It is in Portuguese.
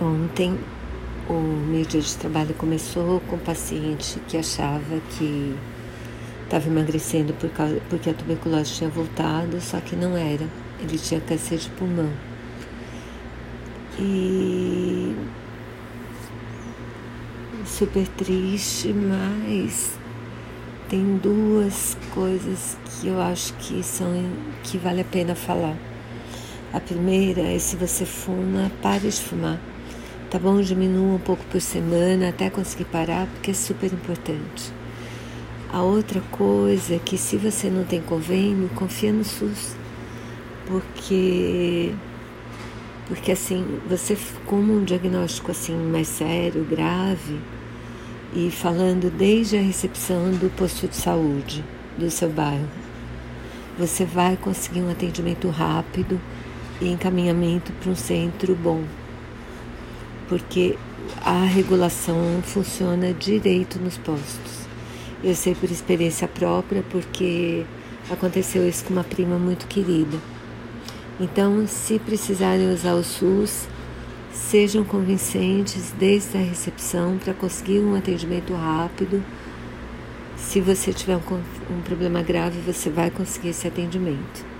Ontem o meu dia de trabalho começou com um paciente que achava que estava emagrecendo por causa, porque a tuberculose tinha voltado, só que não era. Ele tinha câncer de pulmão. E super triste, mas tem duas coisas que eu acho que são que vale a pena falar. A primeira é se você fuma, pare de fumar. Tá bom? Diminua um pouco por semana até conseguir parar, porque é super importante. A outra coisa é que se você não tem convênio, confia no SUS. Porque porque assim, você como um diagnóstico assim mais sério, grave, e falando desde a recepção do posto de saúde do seu bairro, você vai conseguir um atendimento rápido e encaminhamento para um centro bom porque a regulação funciona direito nos postos. Eu sei por experiência própria, porque aconteceu isso com uma prima muito querida. Então, se precisarem usar o SUS, sejam convincentes desde a recepção para conseguir um atendimento rápido. Se você tiver um, um problema grave, você vai conseguir esse atendimento.